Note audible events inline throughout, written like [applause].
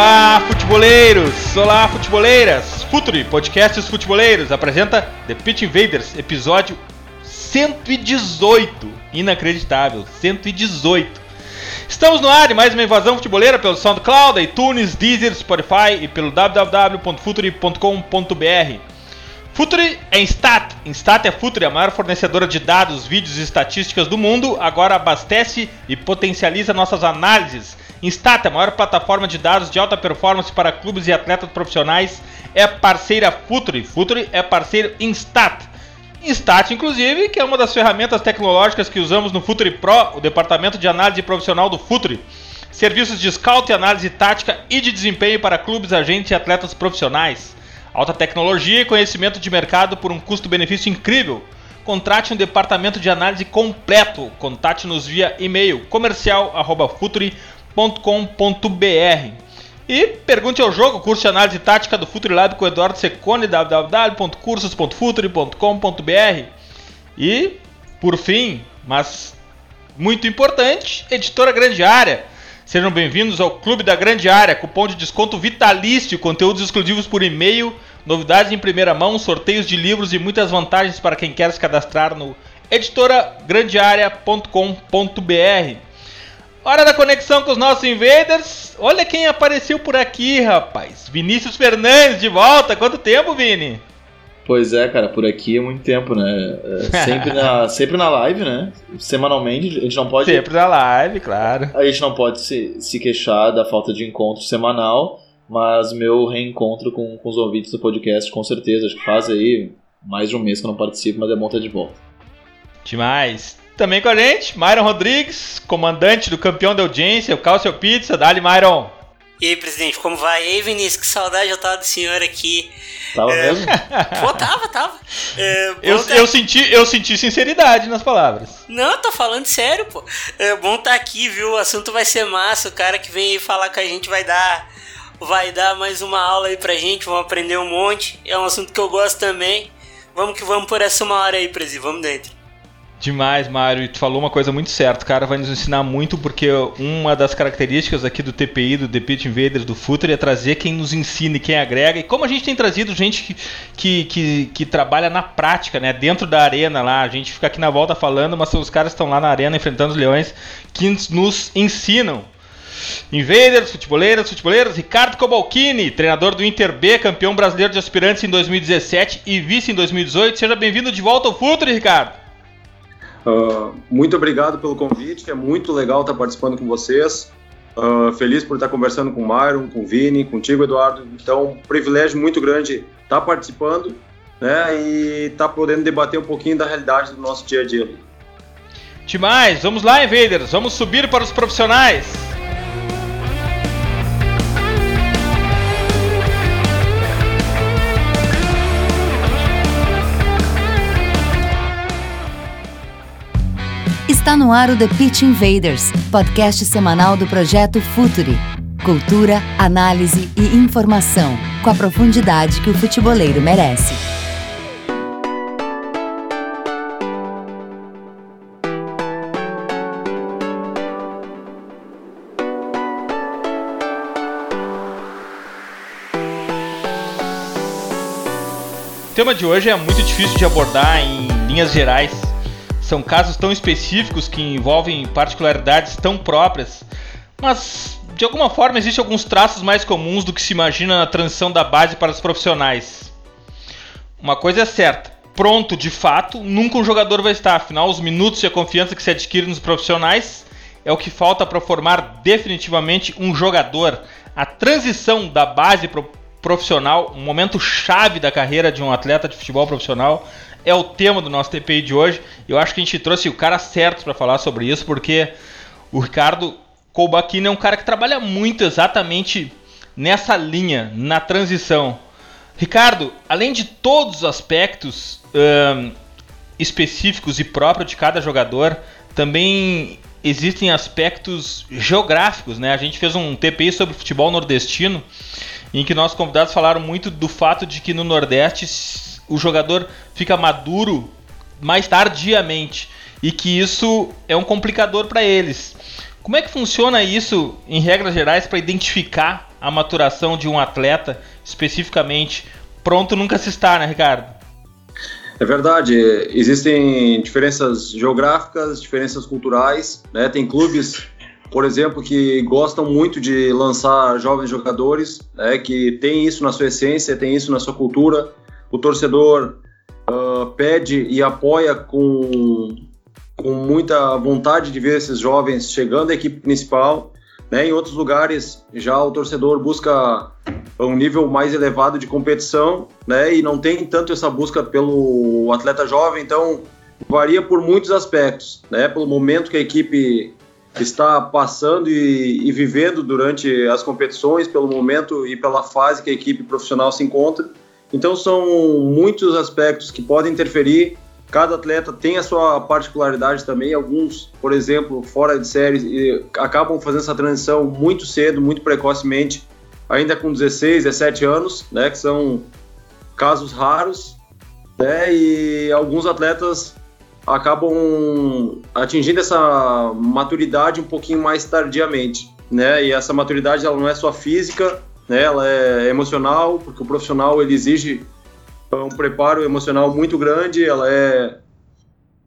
Olá, futeboleiros! Olá, futeboleiras! Futuri, podcasts futeboleiros, apresenta The Pitch Invaders, episódio 118. Inacreditável, 118. Estamos no ar e mais uma invasão futeboleira pelo SoundCloud, iTunes, Deezer, Spotify e pelo www.futuri.com.br. Futuri é Instat. Instat é Futuri, a maior fornecedora de dados, vídeos e estatísticas do mundo. Agora abastece e potencializa nossas análises Instat, a maior plataforma de dados de alta performance para clubes e atletas profissionais, é parceira Futuri. Futuri é parceiro Instat. Instat, inclusive, que é uma das ferramentas tecnológicas que usamos no Futuri Pro, o departamento de análise profissional do Futuri. Serviços de scout e análise tática e de desempenho para clubes, agentes e atletas profissionais. Alta tecnologia e conhecimento de mercado por um custo-benefício incrível. Contrate um departamento de análise completo. Contate-nos via e-mail comercial@futuri.com com.br E pergunte ao jogo, curso de análise tática do Futuri Lab com o Eduardo Secone, www.cursos.futuri.com.br. E, por fim, mas muito importante, editora Grande Área. Sejam bem-vindos ao Clube da Grande Área, cupom de desconto vitalício, conteúdos exclusivos por e-mail, novidades em primeira mão, sorteios de livros e muitas vantagens para quem quer se cadastrar no editoragrandearea.com.br. Hora da conexão com os nossos invaders. Olha quem apareceu por aqui, rapaz. Vinícius Fernandes de volta. Quanto tempo, Vini? Pois é, cara, por aqui é muito tempo, né? É, sempre, na, [laughs] sempre na live, né? Semanalmente, a gente não pode. Sempre na live, claro. A gente não pode se, se queixar da falta de encontro semanal, mas meu reencontro com, com os ouvintes do podcast, com certeza. Acho que faz aí mais de um mês que eu não participo, mas é bom estar de volta. Demais. Também com a gente, Myron Rodrigues, comandante do campeão da audiência, o Calcio Pizza. Dali, Myron. E aí, presidente, como vai? E aí, Vinícius, que saudade eu tava do senhor aqui. Tava é... mesmo? [laughs] Pô, tava, tava. É, eu, tá... eu, senti, eu senti sinceridade nas palavras. Não, tô falando sério, pô. É bom estar tá aqui, viu? O assunto vai ser massa. O cara que vem aí falar com a gente vai dar, vai dar mais uma aula aí pra gente. Vamos aprender um monte. É um assunto que eu gosto também. Vamos que vamos por essa uma hora aí, presidente. Vamos dentro. Demais, Mário. E tu falou uma coisa muito certa. O cara vai nos ensinar muito porque uma das características aqui do TPI, do The Pit Invaders, do Future, é trazer quem nos ensina e quem agrega. E como a gente tem trazido gente que, que, que, que, trabalha na prática, né? Dentro da arena lá. A gente fica aqui na volta falando, mas os caras estão lá na arena enfrentando os leões que nos ensinam. Invaders, futeboleiras, futeboleiras, Ricardo Cobalcini, treinador do Inter B, campeão brasileiro de aspirantes em 2017 e vice em 2018. Seja bem-vindo de volta ao Future, Ricardo. Uh, muito obrigado pelo convite, é muito legal estar participando com vocês. Uh, feliz por estar conversando com o Myron, com o Vini, contigo, Eduardo. Então, um privilégio muito grande estar participando né, e estar podendo debater um pouquinho da realidade do nosso dia a dia. Demais! Vamos lá, Invaders! Vamos subir para os profissionais! Está no ar o The Pitch Invaders, podcast semanal do projeto Futuri. Cultura, análise e informação, com a profundidade que o futeboleiro merece. O tema de hoje é muito difícil de abordar em linhas gerais, são casos tão específicos que envolvem particularidades tão próprias, mas de alguma forma existem alguns traços mais comuns do que se imagina na transição da base para os profissionais. Uma coisa é certa, pronto de fato, nunca um jogador vai estar, afinal os minutos e a confiança que se adquire nos profissionais é o que falta para formar definitivamente um jogador. A transição da base para o profissional, um momento chave da carreira de um atleta de futebol profissional, é o tema do nosso TPI de hoje. Eu acho que a gente trouxe o cara certo para falar sobre isso, porque o Ricardo Colbachini é um cara que trabalha muito exatamente nessa linha, na transição. Ricardo, além de todos os aspectos específicos e próprios de cada jogador, também existem aspectos geográficos, né? A gente fez um TPI sobre futebol nordestino, em que nossos convidados falaram muito do fato de que no Nordeste o jogador fica maduro mais tardiamente e que isso é um complicador para eles. Como é que funciona isso, em regras gerais, para identificar a maturação de um atleta especificamente? Pronto nunca se está, né, Ricardo? É verdade, existem diferenças geográficas, diferenças culturais, né? Tem clubes, por exemplo, que gostam muito de lançar jovens jogadores, né? que tem isso na sua essência, tem isso na sua cultura. O torcedor uh, pede e apoia com, com muita vontade de ver esses jovens chegando à equipe principal. Né? Em outros lugares, já o torcedor busca um nível mais elevado de competição, né? E não tem tanto essa busca pelo atleta jovem, então varia por muitos aspectos, né? Pelo momento que a equipe está passando e, e vivendo durante as competições, pelo momento e pela fase que a equipe profissional se encontra. Então são muitos aspectos que podem interferir Cada atleta tem a sua particularidade também. Alguns, por exemplo, fora de série, acabam fazendo essa transição muito cedo, muito precocemente, ainda com 16, 17 anos, né? Que são casos raros. Né, e alguns atletas acabam atingindo essa maturidade um pouquinho mais tardiamente, né? E essa maturidade ela não é só física, né? Ela é emocional, porque o profissional ele exige um preparo emocional muito grande, ela é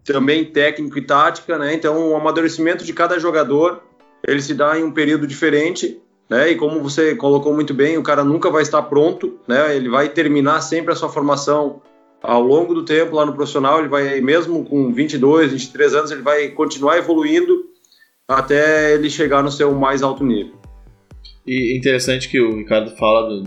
também técnico e tática, né? Então, o amadurecimento de cada jogador, ele se dá em um período diferente, né? E como você colocou muito bem, o cara nunca vai estar pronto, né? Ele vai terminar sempre a sua formação ao longo do tempo lá no profissional, ele vai mesmo com 22, 23 anos, ele vai continuar evoluindo até ele chegar no seu mais alto nível. E interessante que o Ricardo fala do,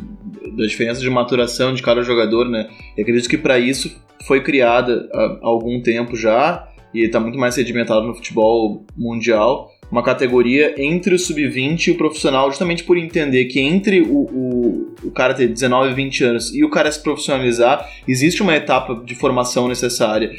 da diferença de maturação de cada jogador, né? Eu acredito que para isso foi criada há algum tempo já e está muito mais sedimentado no futebol mundial uma categoria entre o sub-20 e o profissional, justamente por entender que entre o, o, o cara ter 19 e 20 anos e o cara se profissionalizar, existe uma etapa de formação necessária.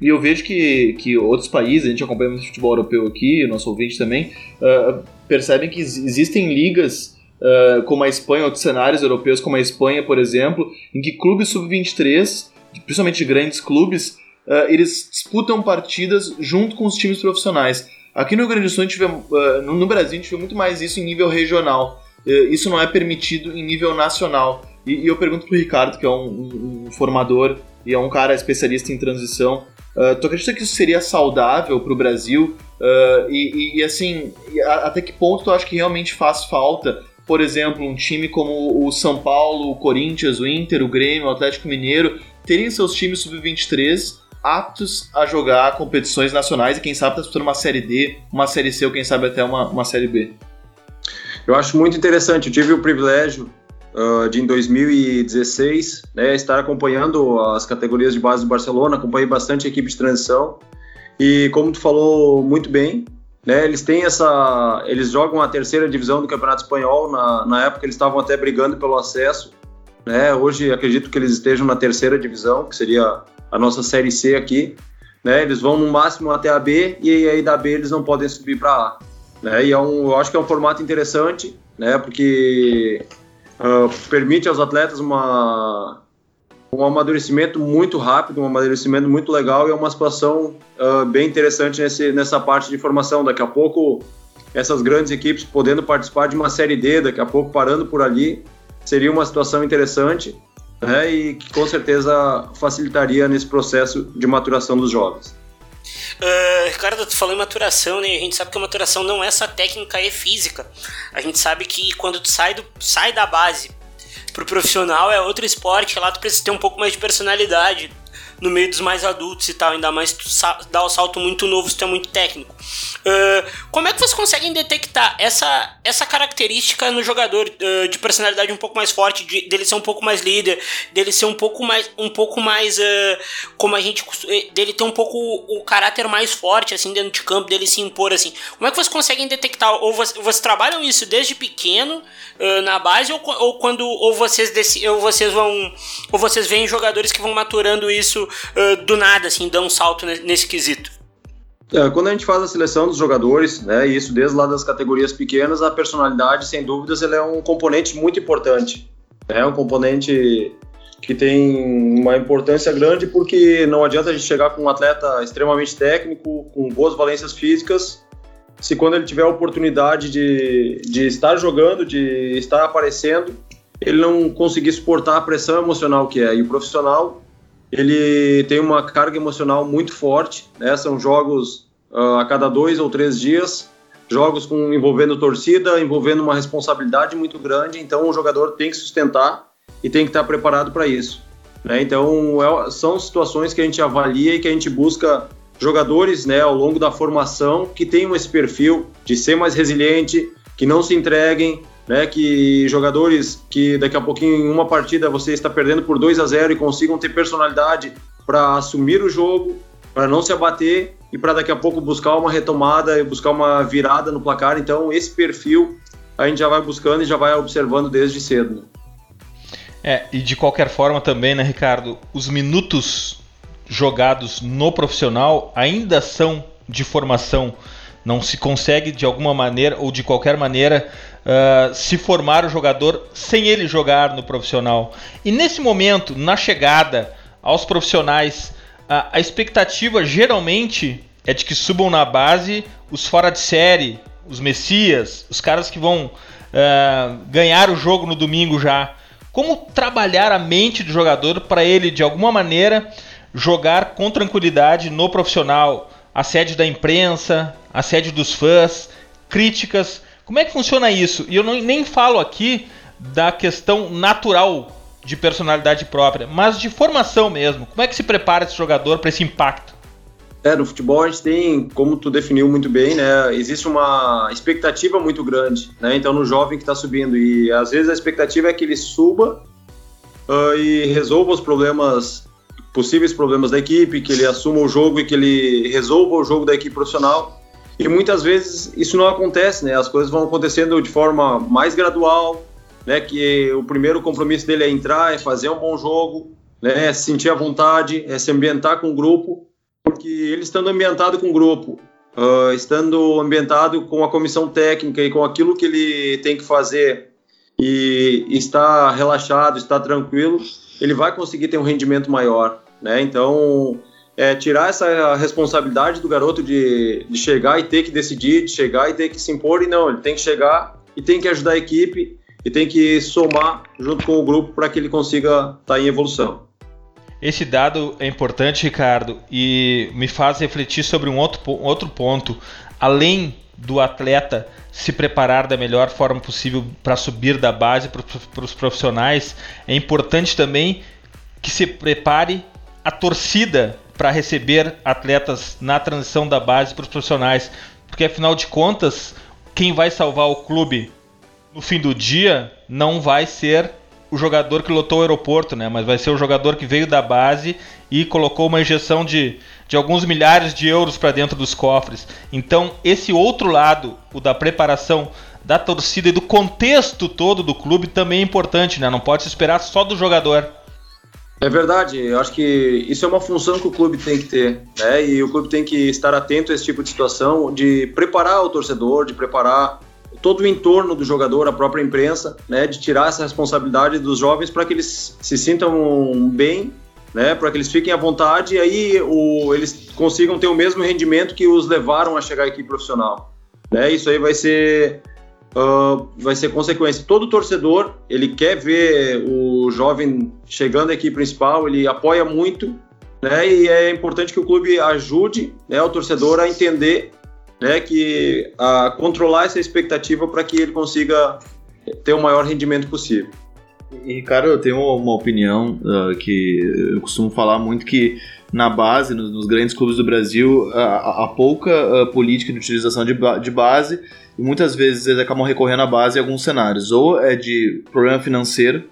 E eu vejo que, que outros países, a gente acompanha muito futebol europeu aqui, nosso ouvinte também, uh, percebem que existem ligas uh, como a Espanha, outros cenários europeus como a Espanha, por exemplo, em que clubes sub-23, principalmente de grandes clubes, uh, eles disputam partidas junto com os times profissionais. Aqui no Rio Grande do Sul, vê, uh, no Brasil, a gente vê muito mais isso em nível regional. isso não é permitido em nível nacional. E, e eu pergunto pro Ricardo, que é um, um, um, formador e é um cara especialista em transição, uh, tu acredita que isso seria saudável pro Brasil? Uh, e, e, assim, até que ponto tu acha que realmente faz falta por exemplo, um time como o São Paulo, o Corinthians, o Inter, o Grêmio, o Atlético Mineiro, terem seus times sub-23 aptos a jogar competições nacionais e quem sabe disputando uma Série D, uma Série C ou quem sabe até uma, uma Série B. Eu acho muito interessante. Eu tive o privilégio uh, de, em 2016, né, estar acompanhando as categorias de base do Barcelona, acompanhei bastante a equipe de transição. E como tu falou muito bem, né, eles têm essa, eles jogam a terceira divisão do Campeonato Espanhol. Na, na época eles estavam até brigando pelo acesso. Né? Hoje acredito que eles estejam na terceira divisão, que seria a nossa série C aqui. Né? Eles vão no máximo até a B e aí da B eles não podem subir para A. Né? E é um, eu acho que é um formato interessante, né? Porque uh, permite aos atletas uma um amadurecimento muito rápido, um amadurecimento muito legal e é uma situação uh, bem interessante nesse, nessa parte de formação. Daqui a pouco, essas grandes equipes podendo participar de uma Série D, daqui a pouco parando por ali, seria uma situação interessante né, e que com certeza facilitaria nesse processo de maturação dos jovens. Uh, Ricardo, tu falou em maturação, né? A gente sabe que a maturação não é só técnica e física. A gente sabe que quando tu sai, do, sai da base pro profissional é outro esporte, lá tu precisa ter um pouco mais de personalidade. No meio dos mais adultos e tal, ainda mais dá o um salto muito novo, tu é muito técnico. Uh, como é que vocês conseguem detectar essa, essa característica no jogador uh, de personalidade um pouco mais forte, de, dele ser um pouco mais líder, dele ser um pouco mais, um pouco mais uh, como a gente eh, dele ter um pouco o, o, caráter mais forte assim dentro de campo, dele se impor assim. Como é que vocês conseguem detectar? Ou vocês, vocês trabalham isso desde pequeno na base ou, ou quando ou vocês ou vocês vão ou vocês veem jogadores que vão maturando isso do nada assim, dão um salto nesse, quesito? É, quando a gente faz a seleção dos jogadores, né, isso desde lá das categorias pequenas, a personalidade, sem dúvidas, ele é um componente muito importante. É um componente que tem uma importância grande porque não adianta a gente chegar com um atleta extremamente técnico, com boas valências físicas, se quando ele tiver a oportunidade de, de estar jogando, de estar aparecendo, ele não conseguir suportar a pressão emocional que é. E o profissional, ele tem uma carga emocional muito forte, né? São jogos uh, a cada dois ou três dias, jogos com envolvendo torcida, envolvendo uma responsabilidade muito grande. Então o jogador tem que sustentar e tem que estar preparado para isso. Né? Então é, são situações que a gente avalia e que a gente busca jogadores, né, ao longo da formação que tenham esse perfil de ser mais resiliente, que não se entreguem, né, que jogadores que daqui a pouquinho em uma partida você está perdendo por 2 a 0 e consigam ter personalidade para assumir o jogo, para não se abater e para daqui a pouco buscar uma retomada e buscar uma virada no placar. Então esse perfil a gente já vai buscando e já vai observando desde cedo. Né? É, e de qualquer forma também, né, Ricardo, os minutos jogados no profissional ainda são de formação. Não se consegue de alguma maneira ou de qualquer maneira uh, se formar o jogador sem ele jogar no profissional. E nesse momento, na chegada aos profissionais, uh, a expectativa geralmente é de que subam na base os fora de série, os messias, os caras que vão uh, ganhar o jogo no domingo já. Como trabalhar a mente do jogador para ele, de alguma maneira, jogar com tranquilidade no profissional? Assédio da imprensa, assédio dos fãs, críticas. Como é que funciona isso? E eu não, nem falo aqui da questão natural de personalidade própria, mas de formação mesmo. Como é que se prepara esse jogador para esse impacto? É, no futebol a gente tem, como tu definiu muito bem, né? Existe uma expectativa muito grande, né? Então no jovem que está subindo e às vezes a expectativa é que ele suba uh, e resolva os problemas, possíveis problemas da equipe, que ele assuma o jogo e que ele resolva o jogo da equipe profissional. E muitas vezes isso não acontece, né? As coisas vão acontecendo de forma mais gradual, né? Que o primeiro compromisso dele é entrar, é fazer um bom jogo, né? É sentir a vontade, é se ambientar com o grupo, porque ele estando ambientado com o grupo, uh, estando ambientado com a comissão técnica e com aquilo que ele tem que fazer e está relaxado, está tranquilo, ele vai conseguir ter um rendimento maior, né? Então é, tirar essa responsabilidade do garoto de, de chegar e ter que decidir, de chegar e ter que se impor, e não, ele tem que chegar e tem que ajudar a equipe e tem que somar junto com o grupo para que ele consiga estar tá em evolução. Esse dado é importante, Ricardo, e me faz refletir sobre um outro, um outro ponto. Além do atleta se preparar da melhor forma possível para subir da base para os profissionais, é importante também que se prepare a torcida para receber atletas na transição da base para os profissionais, porque afinal de contas, quem vai salvar o clube no fim do dia não vai ser o jogador que lotou o aeroporto, né? Mas vai ser o jogador que veio da base e colocou uma injeção de, de alguns milhares de euros para dentro dos cofres. Então, esse outro lado, o da preparação da torcida e do contexto todo do clube também é importante, né? Não pode se esperar só do jogador. É verdade, eu acho que isso é uma função que o clube tem que ter, né? E o clube tem que estar atento a esse tipo de situação, de preparar o torcedor, de preparar todo o entorno do jogador, a própria imprensa, né? De tirar essa responsabilidade dos jovens para que eles se sintam bem, né? Para que eles fiquem à vontade e aí o, eles consigam ter o mesmo rendimento que os levaram a chegar aqui profissional, né? Isso aí vai ser uh, vai ser consequência. Todo torcedor, ele quer ver o jovem chegando aqui principal, ele apoia muito, né? E é importante que o clube ajude né, o torcedor a entender né, que a controlar essa expectativa para que ele consiga ter o maior rendimento possível. E, cara, eu tenho uma opinião uh, que eu costumo falar muito que na base, nos, nos grandes clubes do Brasil, há, pouca uh, política de utilização de, ba de base e muitas vezes eles acabam recorrendo à base em alguns cenários. Ou é de problema financeiro,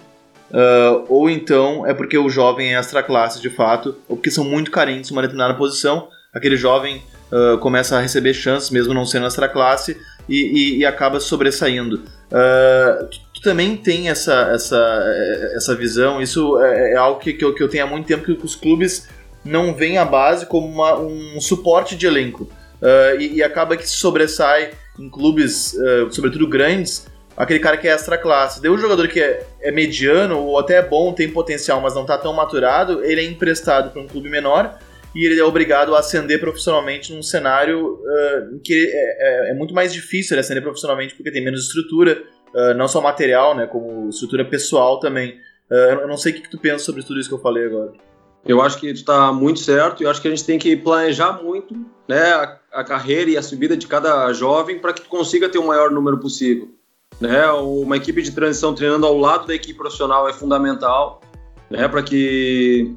uh, ou então é porque o jovem é extra classe de fato, ou porque são muito carentes em uma determinada posição, aquele jovem uh, começa a receber chances, mesmo não sendo extra classe, e, e, e acaba sobressaindo. Uh, tu, tu, também tem essa, essa, essa visão, isso é, é algo que, que, eu, que eu tenho há muito tempo, que os clubes não veem a base como uma, um suporte de elenco. Uh, e, e, acaba que se sobressai em clubes, uh, sobretudo grandes, aquele cara que é extra classe. Daí o jogador que é, é, mediano ou até é bom, tem potencial, mas não está tão maturado, ele é emprestado para um clube menor e ele é obrigado a ascender profissionalmente num cenário uh, que é, é, é, muito mais difícil ele ascender profissionalmente porque tem menos estrutura, uh, não só material, né, como estrutura pessoal também. Uh, eu não sei o que, que tu pensa sobre tudo isso que eu falei agora. Eu acho que está muito certo e acho que a gente tem que planejar muito né, a, a carreira e a subida de cada jovem para que consiga ter o maior número possível. Né? Uma equipe de transição treinando ao lado da equipe profissional é fundamental né, para que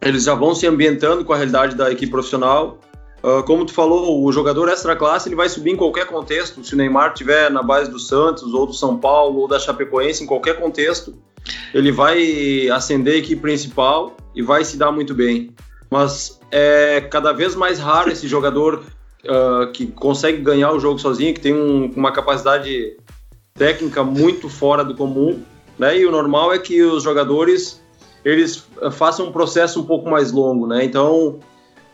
eles já vão se ambientando com a realidade da equipe profissional. Uh, como tu falou, o jogador extra classe ele vai subir em qualquer contexto. Se o Neymar estiver na base do Santos ou do São Paulo ou da Chapecoense, em qualquer contexto, ele vai ascender a equipe principal e vai se dar muito bem. Mas é cada vez mais raro esse jogador uh, que consegue ganhar o jogo sozinho, que tem um, uma capacidade técnica muito fora do comum, né? E o normal é que os jogadores eles façam um processo um pouco mais longo, né? Então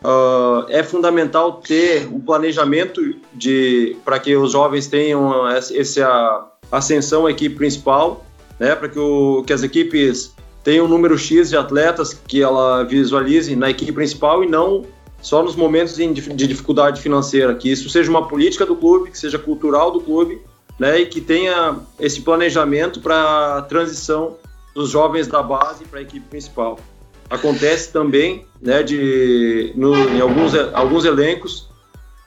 uh, é fundamental ter um planejamento de para que os jovens tenham essa ascensão à equipe principal, né? Para que, que as equipes tem um número X de atletas que ela visualize na equipe principal e não só nos momentos de dificuldade financeira, que isso seja uma política do clube, que seja cultural do clube, né, e que tenha esse planejamento para a transição dos jovens da base para a equipe principal. Acontece também, né, de no, em alguns alguns elencos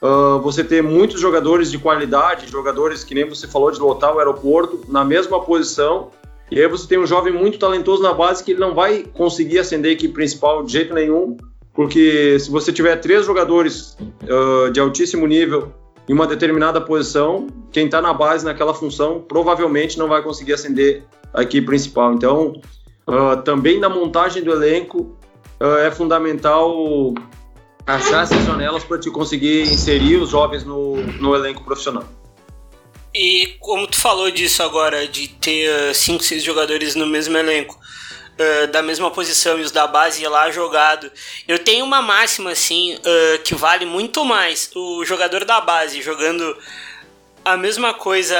uh, você ter muitos jogadores de qualidade, jogadores que nem você falou de lotar o aeroporto na mesma posição e aí você tem um jovem muito talentoso na base que ele não vai conseguir ascender a equipe principal de jeito nenhum, porque se você tiver três jogadores uh, de altíssimo nível em uma determinada posição, quem está na base naquela função provavelmente não vai conseguir ascender a equipe principal. Então, uh, também na montagem do elenco uh, é fundamental achar essas janelas para te conseguir inserir os jovens no, no elenco profissional. E como tu falou disso agora, de ter 5, uh, 6 jogadores no mesmo elenco, uh, da mesma posição e os da base lá jogado, eu tenho uma máxima assim uh, que vale muito mais. O jogador da base jogando a mesma coisa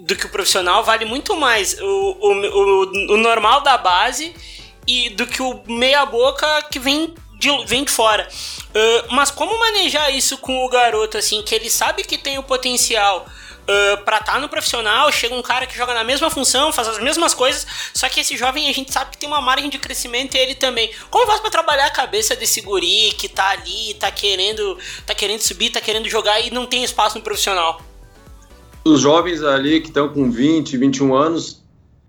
do que o profissional vale muito mais o, o, o, o normal da base e do que o meia-boca que vem de, vem de fora. Uh, mas como manejar isso com o garoto, assim, que ele sabe que tem o potencial Uh, pra estar tá no profissional, chega um cara que joga na mesma função, faz as mesmas coisas, só que esse jovem a gente sabe que tem uma margem de crescimento e ele também. Como faz pra trabalhar a cabeça desse guri que tá ali, tá querendo, tá querendo subir, tá querendo jogar e não tem espaço no profissional? Os jovens ali que estão com 20, 21 anos,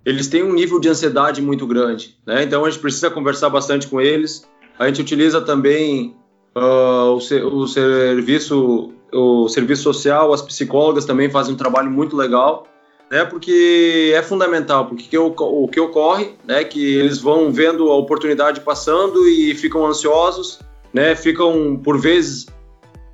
eles têm um nível de ansiedade muito grande, né? Então a gente precisa conversar bastante com eles. A gente utiliza também uh, o, o serviço o serviço social, as psicólogas também fazem um trabalho muito legal, né? Porque é fundamental, porque que, o que ocorre, né? Que eles vão vendo a oportunidade passando e ficam ansiosos, né? Ficam por vezes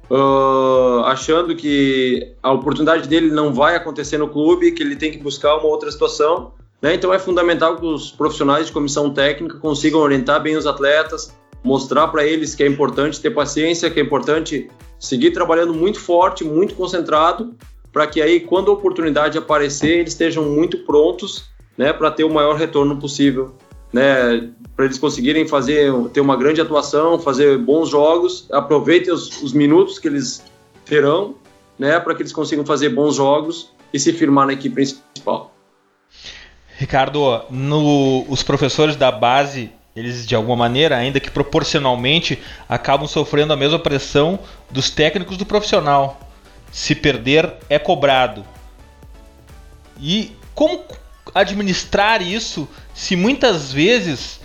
uh, achando que a oportunidade dele não vai acontecer no clube, que ele tem que buscar uma outra situação. Né? Então é fundamental que os profissionais de comissão técnica consigam orientar bem os atletas, mostrar para eles que é importante ter paciência, que é importante seguir trabalhando muito forte, muito concentrado, para que aí, quando a oportunidade aparecer, eles estejam muito prontos né, para ter o maior retorno possível. Né, para eles conseguirem fazer ter uma grande atuação, fazer bons jogos, aproveitem os, os minutos que eles terão, né, para que eles consigam fazer bons jogos e se firmar na equipe principal. Ricardo, no, os professores da base eles de alguma maneira, ainda que proporcionalmente, acabam sofrendo a mesma pressão dos técnicos do profissional. Se perder, é cobrado. E como administrar isso se muitas vezes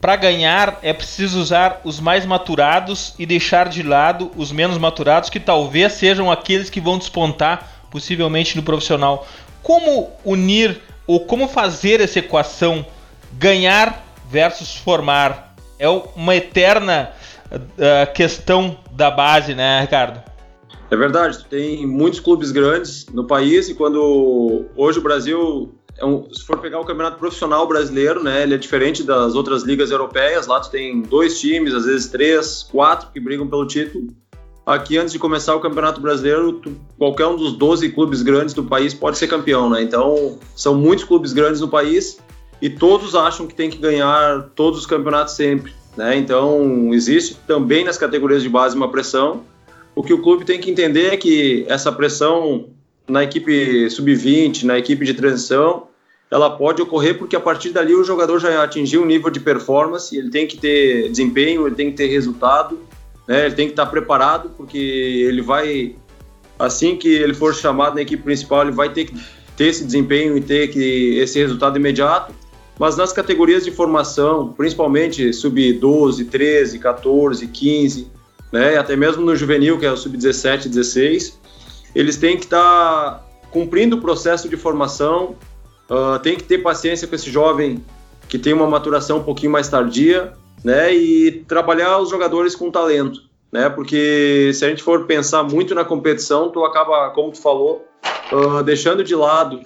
para ganhar é preciso usar os mais maturados e deixar de lado os menos maturados que talvez sejam aqueles que vão despontar possivelmente no profissional. Como unir ou como fazer essa equação ganhar versus formar? É uma eterna uh, questão da base, né, Ricardo? É verdade, tem muitos clubes grandes no país e quando hoje o Brasil é um, se for pegar o campeonato profissional brasileiro, né, ele é diferente das outras ligas europeias. Lá tu tem dois times, às vezes três, quatro que brigam pelo título. Aqui, antes de começar o campeonato brasileiro, tu, qualquer um dos 12 clubes grandes do país pode ser campeão, né? Então, são muitos clubes grandes no país e todos acham que tem que ganhar todos os campeonatos sempre, né? Então, existe também nas categorias de base uma pressão. O que o clube tem que entender é que essa pressão na equipe sub-20, na equipe de transição, ela pode ocorrer porque a partir dali o jogador já atingiu um nível de performance, ele tem que ter desempenho, ele tem que ter resultado, né? ele tem que estar preparado, porque ele vai, assim que ele for chamado na equipe principal, ele vai ter que ter esse desempenho e ter que esse resultado imediato. Mas nas categorias de formação, principalmente sub-12, 13, 14, 15, né? até mesmo no juvenil, que é o sub-17, 16, eles têm que estar cumprindo o processo de formação, Uh, tem que ter paciência com esse jovem que tem uma maturação um pouquinho mais tardia, né? E trabalhar os jogadores com talento, né? Porque se a gente for pensar muito na competição, tu acaba, como tu falou, uh, deixando de lado,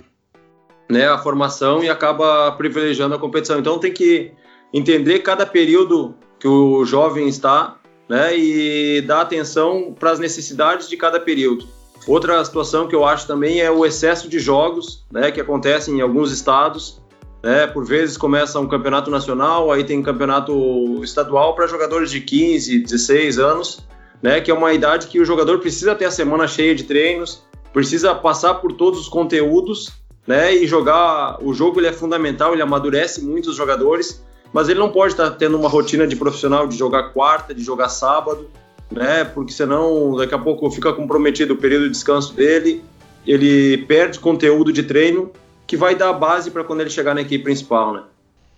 né? A formação e acaba privilegiando a competição. Então tem que entender cada período que o jovem está, né? E dar atenção para as necessidades de cada período. Outra situação que eu acho também é o excesso de jogos, né, que acontece em alguns estados. Né, por vezes começa um campeonato nacional, aí tem um campeonato estadual para jogadores de 15, 16 anos, né, que é uma idade que o jogador precisa ter a semana cheia de treinos, precisa passar por todos os conteúdos, né, e jogar. O jogo ele é fundamental, ele amadurece muito os jogadores, mas ele não pode estar tendo uma rotina de profissional de jogar quarta, de jogar sábado, né? Porque senão daqui a pouco fica comprometido o período de descanso dele, ele perde conteúdo de treino que vai dar base para quando ele chegar na equipe principal, né?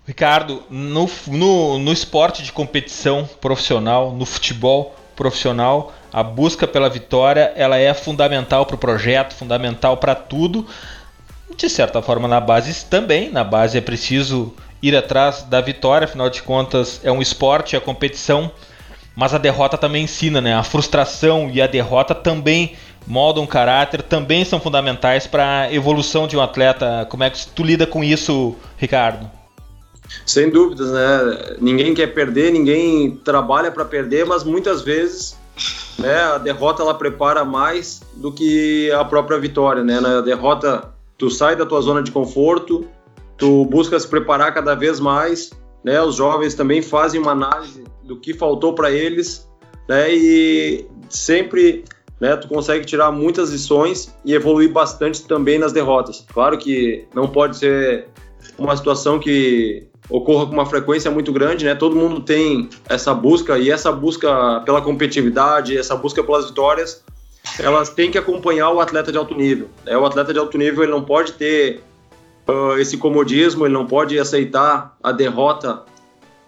Ricardo, no, no, no esporte de competição profissional, no futebol profissional, a busca pela vitória ela é fundamental para o projeto, fundamental para tudo. De certa forma, na base também. Na base é preciso ir atrás da vitória, afinal de contas, é um esporte, a competição mas a derrota também ensina, né? A frustração e a derrota também moldam caráter, também são fundamentais para a evolução de um atleta. Como é que tu lida com isso, Ricardo? Sem dúvidas, né? Ninguém quer perder, ninguém trabalha para perder, mas muitas vezes né, a derrota ela prepara mais do que a própria vitória, né? Na derrota tu sai da tua zona de conforto, tu busca se preparar cada vez mais, né? Os jovens também fazem uma análise do que faltou para eles, né? E sempre, né? Tu consegue tirar muitas lições e evoluir bastante também nas derrotas. Claro que não pode ser uma situação que ocorra com uma frequência muito grande, né? Todo mundo tem essa busca e essa busca pela competitividade, essa busca pelas vitórias, elas têm que acompanhar o atleta de alto nível. Né? O atleta de alto nível ele não pode ter uh, esse comodismo, ele não pode aceitar a derrota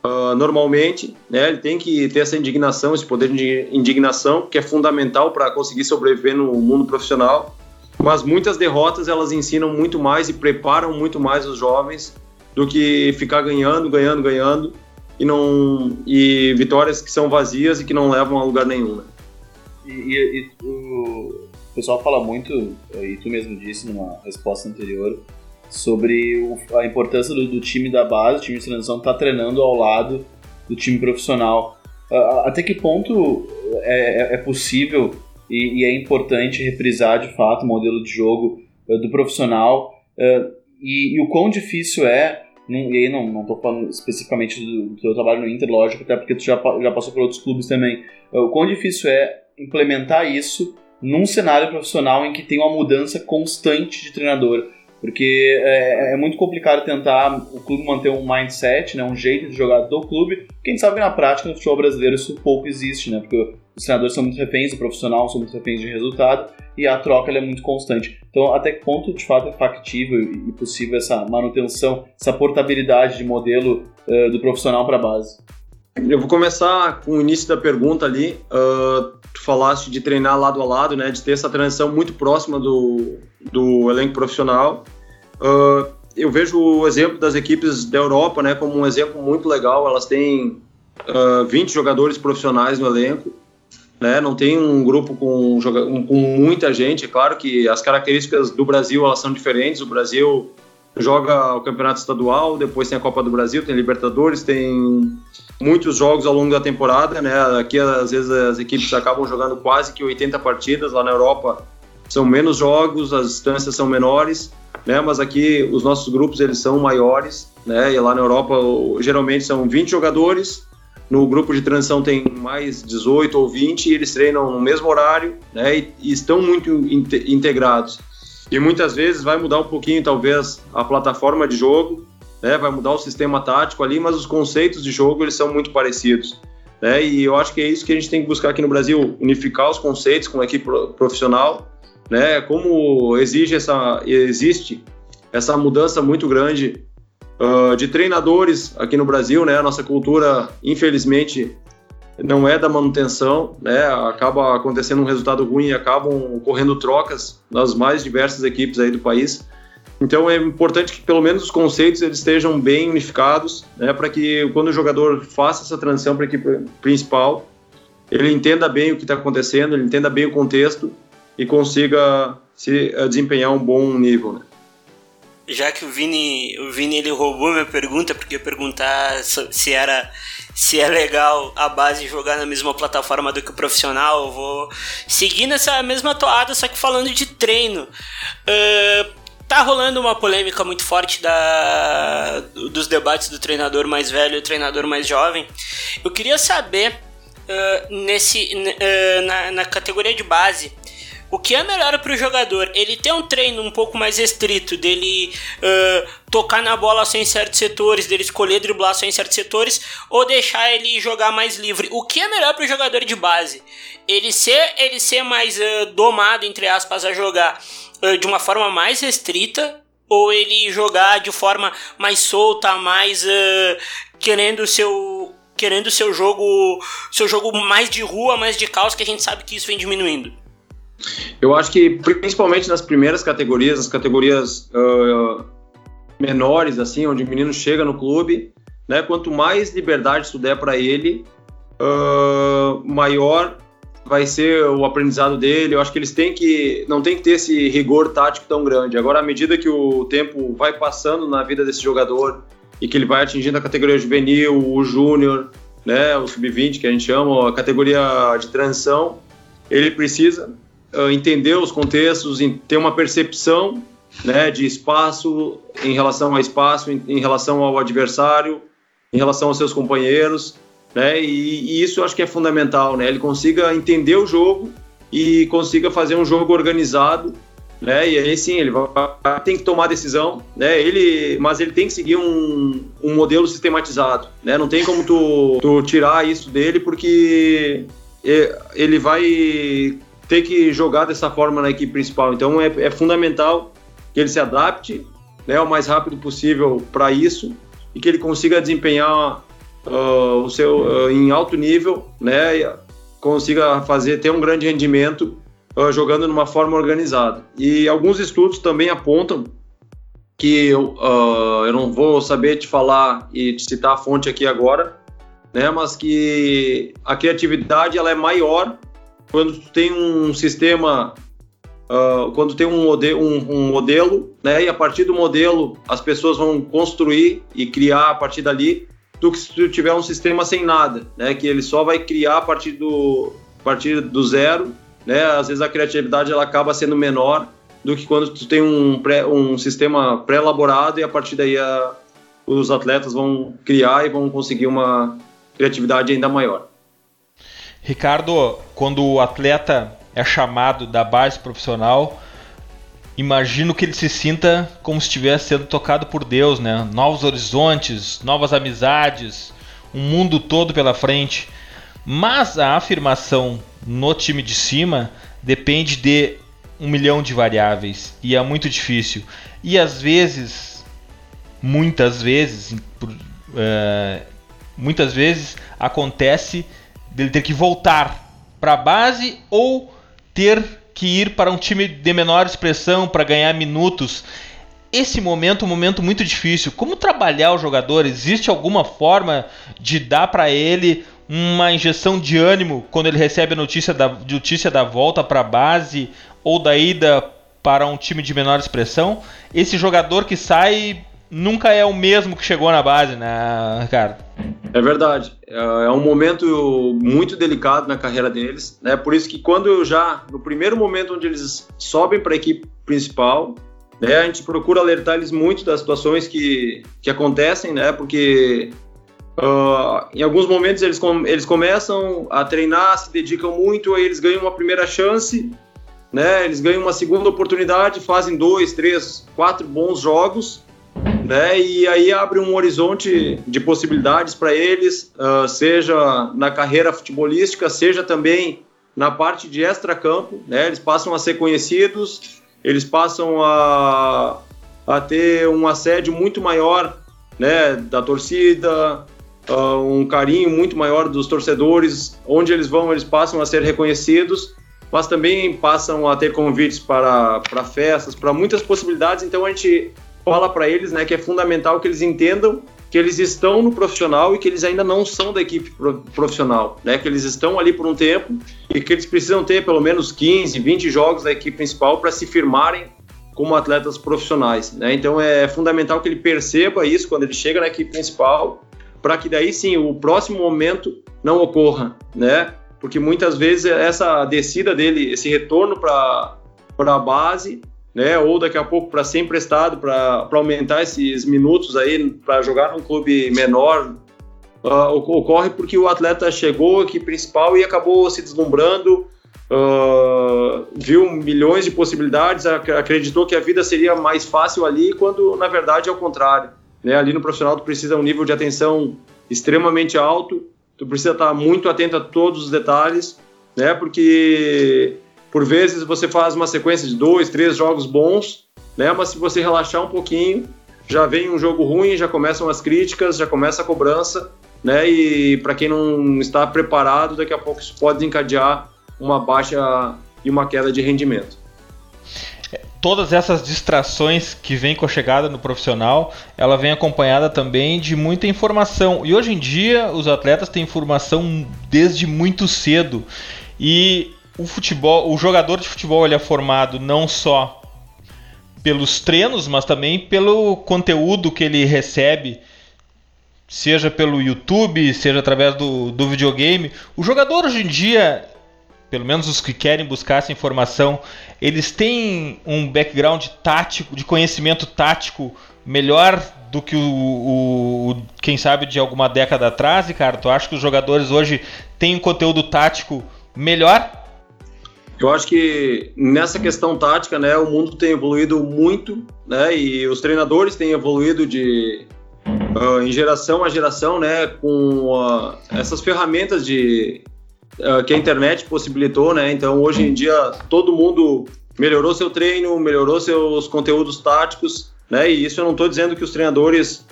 Uh, normalmente, né, ele tem que ter essa indignação, esse poder de indignação, que é fundamental para conseguir sobreviver no mundo profissional. Mas muitas derrotas elas ensinam muito mais e preparam muito mais os jovens do que ficar ganhando, ganhando, ganhando e não e vitórias que são vazias e que não levam a lugar nenhum. Né? E, e, e o pessoal fala muito, e tu mesmo disse numa resposta anterior, sobre o, a importância do, do, time da base, o time de transição, estar tá treinando ao lado do time profissional. Até que ponto é, é, é possível e, e, é importante reprisar de fato o modelo de jogo uh, do profissional e, e, o quão difícil é, não, e aí não estou falando especificamente do, do teu trabalho no Inter, lógico, até porque tu já, já passou por outros clubes também, o quão difícil é implementar isso num cenário profissional em que tem uma mudança constante de treinador Porque é, é, muito complicado tentar o clube manter um mindset, né, um jeito de jogar do clube. Quem sabe na prática no futebol brasileiro isso pouco existe, né? Porque os treinadores são muito reféns do profissional, são muito reféns de resultado e a troca é muito constante. Então, até que ponto de fato é factível e possível essa manutenção, essa portabilidade de modelo uh, do profissional para a base? Eu vou começar com o início da pergunta ali. Uh, tu falaste de treinar lado a lado, né? De ter essa transição muito próxima do, do elenco profissional. Uh, eu vejo o exemplo das equipes da Europa, né? Como um exemplo muito legal. Elas têm uh, 20 jogadores profissionais no elenco. Né, não tem um grupo com, com muita gente. É claro que as características do Brasil elas são diferentes. O Brasil joga o campeonato estadual, depois tem a Copa do Brasil, tem Libertadores, tem muitos jogos ao longo da temporada, né? Aqui às vezes as equipes acabam jogando quase que 80 partidas, lá na Europa são menos jogos, as distâncias são menores, né? Mas aqui os nossos grupos eles são maiores, né? E lá na Europa geralmente são 20 jogadores, no grupo de transição tem mais 18 ou 20 e eles treinam no mesmo horário, né? E, e estão muito integrados. E muitas vezes vai mudar um pouquinho talvez a plataforma de jogo, né? Vai mudar o sistema tático ali, mas os conceitos de jogo eles são muito parecidos. Né? E eu acho que é isso que a gente tem que buscar aqui no Brasil, unificar os conceitos com a equipe profissional, né? Como exige essa existe essa mudança muito grande uh, de treinadores aqui no Brasil, né? A nossa cultura, infelizmente, não é da manutenção, né? Acaba acontecendo um resultado ruim e acabam ocorrendo trocas nas mais diversas equipes aí do país. Então é importante que pelo menos os conceitos eles estejam bem unificados, né, para que quando o jogador faça essa transição para a equipe principal, ele entenda bem o que está acontecendo, ele entenda bem o contexto e consiga se eh, desempenhar um bom nível. Né? Já que o Vini, o Vini ele roubou minha pergunta, porque ia perguntar se era se é legal a base jogar na mesma plataforma do que o profissional, eu vou seguir nessa mesma toada, só que falando de treino. Uh, Tá rolando uma polêmica muito forte da, dos debates do treinador mais velho e treinador mais jovem. Eu queria saber, uh, nesse, uh, na, na categoria de base, o que é melhor para o jogador? Ele ter um treino um pouco mais restrito, dele uh, tocar na bola só em certos setores, dele escolher driblar só em certos setores, ou deixar ele jogar mais livre? O que é melhor para o jogador de base? Ele ser, ele ser mais uh, domado, entre aspas, a jogar eh, de uma forma mais restrita ou ele jogar de forma mais solta, mais uh, querendo seu querendo seu jogo seu jogo mais de rua, mais de caos, que a gente sabe que isso vem diminuindo. Eu acho que principalmente nas primeiras categorias, as categorias uh, menores, assim, onde o menino chega no clube, né? Quanto mais liberdade tu der para ele, uh, maior vai ser o aprendizado dele. Eu acho que eles têm que não tem que ter esse rigor tático tão grande. Agora, à medida que o tempo vai passando na vida desse jogador e que ele vai atingindo a categoria juvenil, o júnior, né, o sub-20 que a gente chama, a categoria de transição, ele precisa uh, entender os contextos, ter uma percepção né, de espaço em relação ao espaço, em, relação ao adversário, em relação aos seus companheiros né? E, e, isso eu acho que é fundamental, né? Ele consiga entender o jogo e consiga fazer um jogo organizado, né? E aí sim ele vai, tem que tomar decisão, né? Ele, mas ele tem que seguir um, um modelo sistematizado, né? Não tem como tu, tu tirar isso dele porque ele vai ter que jogar dessa forma na equipe principal. Então é, é fundamental que ele se adapte, né? O mais rápido possível para isso e que ele consiga desempenhar uh, o seu uh, em alto nível, né, consiga fazer ter um grande rendimento uh, jogando numa forma organizada. E alguns estudos também apontam que eu, eu não vou saber te falar e te citar a fonte aqui agora, né, mas que a criatividade ela é maior quando tu tem um sistema Uh, quando tem um, mode um, um, modelo, né, e a partir do modelo as pessoas vão construir e criar a partir dali do que se tu tiver um sistema sem nada, né? Que ele só vai criar a partir do, a partir do zero, né? Às vezes a criatividade ela acaba sendo menor do que quando tu tem um, pré, um sistema pré-elaborado e a partir daí a, os atletas vão criar e vão conseguir uma criatividade ainda maior. Ricardo, quando o atleta é chamado da base profissional, imagino que ele se sinta como se estivesse sendo tocado por Deus, né? Novos horizontes, novas amizades, um mundo todo pela frente. Mas a afirmação no time de cima depende de um milhão de variáveis e é muito difícil. E às vezes, muitas vezes, uh, muitas vezes acontece dele ter que voltar para a base ou ter que ir para um time de menor expressão para ganhar minutos. Esse momento é um momento muito difícil. Como trabalhar o jogador? Existe alguma forma de dar para ele uma injeção de ânimo quando ele recebe a notícia da, notícia da volta para a base ou da ida para um time de menor expressão? Esse jogador que sai nunca é o mesmo que chegou na base, né, Ricardo? É verdade. É, é um momento muito delicado na carreira deles, né? Por isso que quando eu já, no primeiro momento onde eles sobem para a equipe principal, né, a gente procura alertar eles muito das situações que, que acontecem, né? Porque uh, em alguns momentos eles, com, eles começam a treinar, se dedicam muito, aí eles ganham uma primeira chance, né? Eles ganham uma segunda oportunidade, fazem dois, três, quatro bons jogos né? E aí abre um horizonte de possibilidades para eles, uh, seja na carreira futebolística, seja também na parte de extra-campo, né? Eles passam a ser conhecidos, eles passam a, a ter um assédio muito maior, né? Da torcida, uh, um carinho muito maior dos torcedores, onde eles vão, eles passam a ser reconhecidos, mas também passam a ter convites para, para festas, para muitas possibilidades. Então a gente fala para eles né, que é fundamental que eles entendam que eles estão no profissional e que eles ainda não são da equipe profissional, né? Que eles estão ali por um tempo e que eles precisam ter pelo menos 15, 20 jogos da equipe principal para se firmarem como atletas profissionais, né? Então é fundamental que ele perceba isso quando ele chega na equipe principal, para que daí sim o próximo momento não ocorra, né? Porque muitas vezes essa descida dele, esse retorno para para a base né? Ou daqui a pouco para ser emprestado, para aumentar esses minutos aí, para jogar num clube menor, uh, ocorre porque o atleta chegou aqui principal e acabou se deslumbrando, uh, viu milhões de possibilidades, acreditou que a vida seria mais fácil ali, quando na verdade é o contrário. Né? Ali no profissional tu precisa um nível de atenção extremamente alto, tu precisa estar muito atento a todos os detalhes, né? Porque por vezes você faz uma sequência de dois, três jogos bons, né? Mas se você relaxar um pouquinho, já vem um jogo ruim, já começam as críticas, já começa a cobrança, né? E para quem não está preparado, daqui a pouco isso pode encadear uma baixa e uma queda de rendimento. Todas essas distrações que vêm com a chegada no profissional, ela vem acompanhada também de muita informação. E hoje em dia os atletas têm informação desde muito cedo. E o futebol, o jogador de futebol ele é formado não só pelos treinos, mas também pelo conteúdo que ele recebe, seja pelo YouTube, seja através do, do videogame. O jogador hoje em dia, pelo menos os que querem buscar essa informação, eles têm um background tático, de conhecimento tático melhor do que o, o, o quem sabe de alguma década atrás, cara. Tu acha que os jogadores hoje têm um conteúdo tático melhor? Eu acho que nessa questão tática, né, o mundo tem evoluído muito, né, e os treinadores têm evoluído de uh, em geração a geração, né, com uh, essas ferramentas de uh, que a internet possibilitou, né. Então hoje em dia todo mundo melhorou seu treino, melhorou seus conteúdos táticos, né. E isso eu não estou dizendo que os treinadores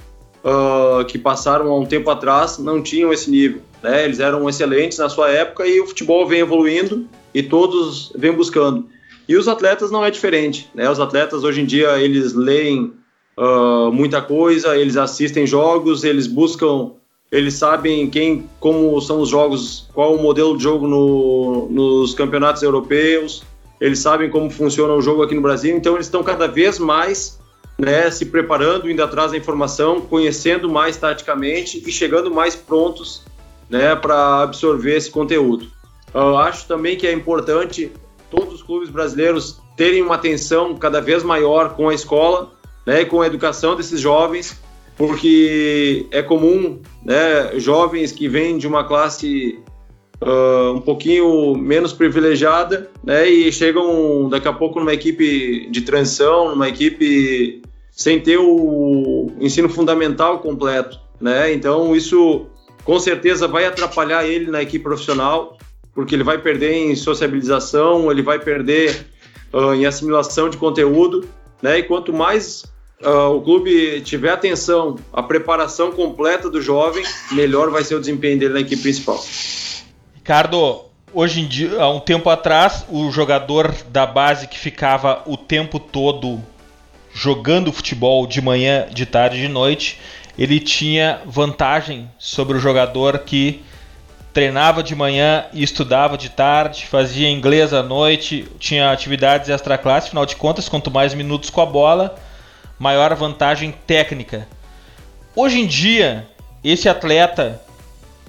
que passaram há um tempo atrás não tinham esse nível, né. Eles eram excelentes na sua época e o futebol vem evoluindo e todos vêm buscando. E os atletas não é diferente, né? Os atletas hoje em dia eles leem uh, muita coisa, eles assistem jogos, eles buscam, eles sabem quem, como são os jogos, qual o modelo de jogo no, nos campeonatos europeus, eles sabem como funciona o jogo aqui no Brasil, então eles estão cada vez mais né, se preparando, indo atrás da informação, conhecendo mais taticamente e chegando mais prontos né, para absorver esse conteúdo. Eu acho também que é importante todos os clubes brasileiros terem uma atenção cada vez maior com a escola, né, com a educação desses jovens, porque é comum, né, jovens que vêm de uma classe uh, um pouquinho menos privilegiada, né? E chegam daqui a pouco numa equipe de transição, numa equipe sem ter o ensino fundamental completo, né? Então isso com certeza vai atrapalhar ele na equipe profissional, porque ele vai perder em sociabilização, ele vai perder uh, em assimilação de conteúdo, né? E quanto mais uh, o clube tiver atenção, a preparação completa do jovem, melhor vai ser o desempenho dele na equipe principal. Ricardo, hoje em dia, há um tempo atrás, o jogador da base que ficava o tempo todo jogando futebol de manhã, de tarde e de noite, ele tinha vantagem sobre o jogador que treinava de manhã e estudava de tarde, fazia inglês à noite, tinha atividades extra classe, afinal de contas, quanto mais minutos com a bola, maior vantagem técnica. Hoje em dia, esse atleta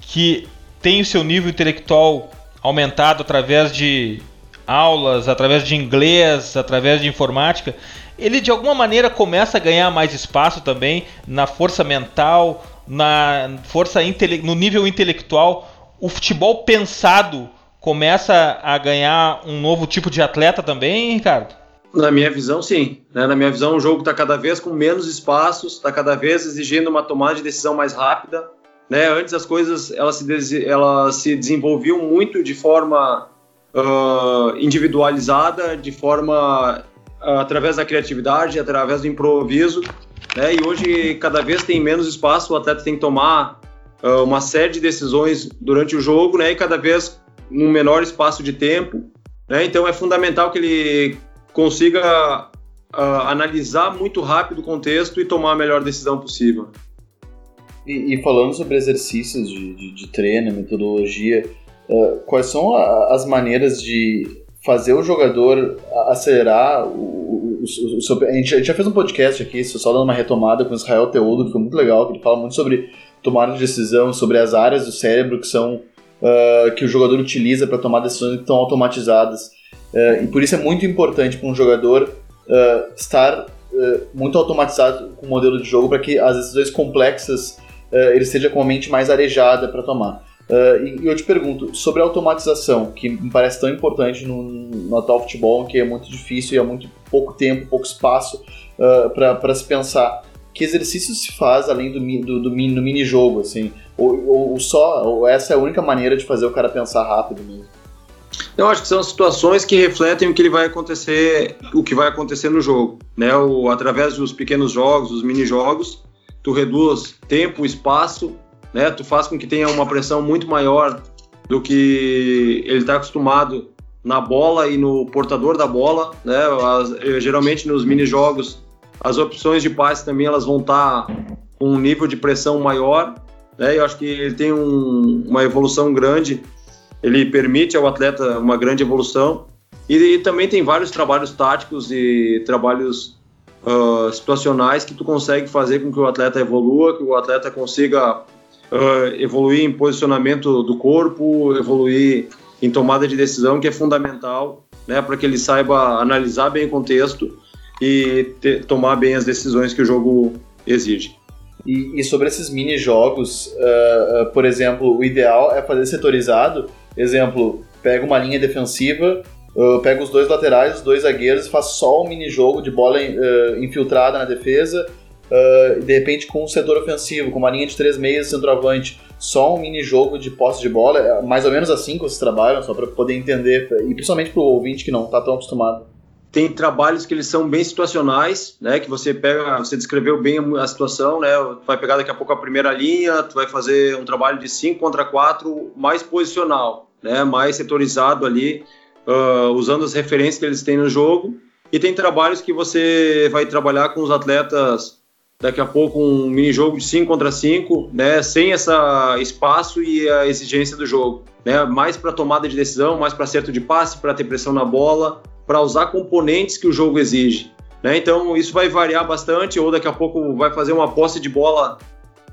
que tem o seu nível intelectual aumentado através de aulas, através de inglês, através de informática, ele de alguma maneira começa a ganhar mais espaço também na força mental, na força no nível intelectual. O futebol pensado começa a ganhar um novo tipo de atleta também, Ricardo? Na minha visão, sim. Né? Na minha visão, o jogo está cada vez com menos espaços, está cada vez exigindo uma tomada de decisão mais rápida, né? Antes as coisas elas se, elas se desenvolviam muito de forma uh, individualizada, de forma uh, através da criatividade, através do improviso. Né? E hoje cada vez tem menos espaço, o atleta tem que tomar uh, uma série de decisões durante o jogo, né? E cada vez num menor espaço de tempo. Né? Então é fundamental que ele consiga analisar muito rápido o contexto e tomar a melhor decisão possível. E, e falando sobre exercícios de, de, de treino, metodologia, uh, quais são a, as maneiras de fazer o jogador acelerar o, o, o, o. A gente, a gente, já fez um podcast aqui, só dando uma retomada com o Israel Teodo, que foi muito legal, que ele fala muito sobre tomada de decisão, sobre as áreas do cérebro que são uh, que o jogador utiliza para tomar decisões que estão automatizadas. Uh, e por isso é muito importante para um jogador uh, estar muito automatizado com o modelo de jogo para que as decisões complexas uh, ele esteja com a mente mais arejada para tomar. Uh, e, eu te pergunto, sobre a automatização, que me parece tão importante no, no atual futebol, que é muito difícil e há muito pouco tempo, pouco espaço para se pensar. Que exercício se faz além do, do, do, do mini-jogo, assim? Ou, ou, só, ou essa é a única maneira de fazer o cara pensar rápido mesmo? Eu acho que são situações que refletem o que vai acontecer, o que vai acontecer no jogo, né? O, através dos pequenos jogos, dos mini jogos, tu reduz tempo, espaço, né? Tu faz com que tenha uma pressão muito maior do que ele está acostumado na bola e no portador da bola, né? As, eh, geralmente nos mini jogos as opções de passe também elas vão estar tá com um nível de pressão maior, né? Eu acho que ele tem um, uma evolução grande, ele permite ao atleta uma grande evolução. E, e também tem vários trabalhos táticos e trabalhos uh, situacionais que tu consegue fazer com que o atleta evolua, que o atleta consiga uh, evoluir em posicionamento do corpo, evoluir em tomada de decisão, que é fundamental né, para que ele saiba analisar bem o contexto e tomar bem as decisões que o jogo exige. E, e sobre esses mini jogos, uh, uh, por exemplo, o ideal é fazer setorizado. Exemplo, pega uma linha defensiva, Uh, pega os dois laterais, os dois zagueiros faz só um mini jogo de bola infiltrada na defesa. De repente, com um setor ofensivo, com uma linha de três meias centroavante, só um mini jogo de posse de bola. É mais ou menos assim que vocês trabalham, só para poder entender, e principalmente para o ouvinte que não está tão acostumado. Tem trabalhos que eles são bem situacionais, né? Que você pega, você descreveu bem a situação, né? Tu vai pegar daqui a pouco a primeira linha, tu vai fazer um trabalho de 5 contra 4 mais posicional, né? Mais setorizado ali uh, usando as referências que eles têm no jogo. E tem trabalhos que você vai trabalhar com os atletas daqui a pouco um mini jogo de 5 contra 5, né, sem essa espaço e a exigência do jogo, né, mais para tomada de decisão, mais para acerto de passe, para ter pressão na bola, para usar componentes que o jogo exige, né? Então isso vai variar bastante ou daqui a pouco vai fazer uma posse de bola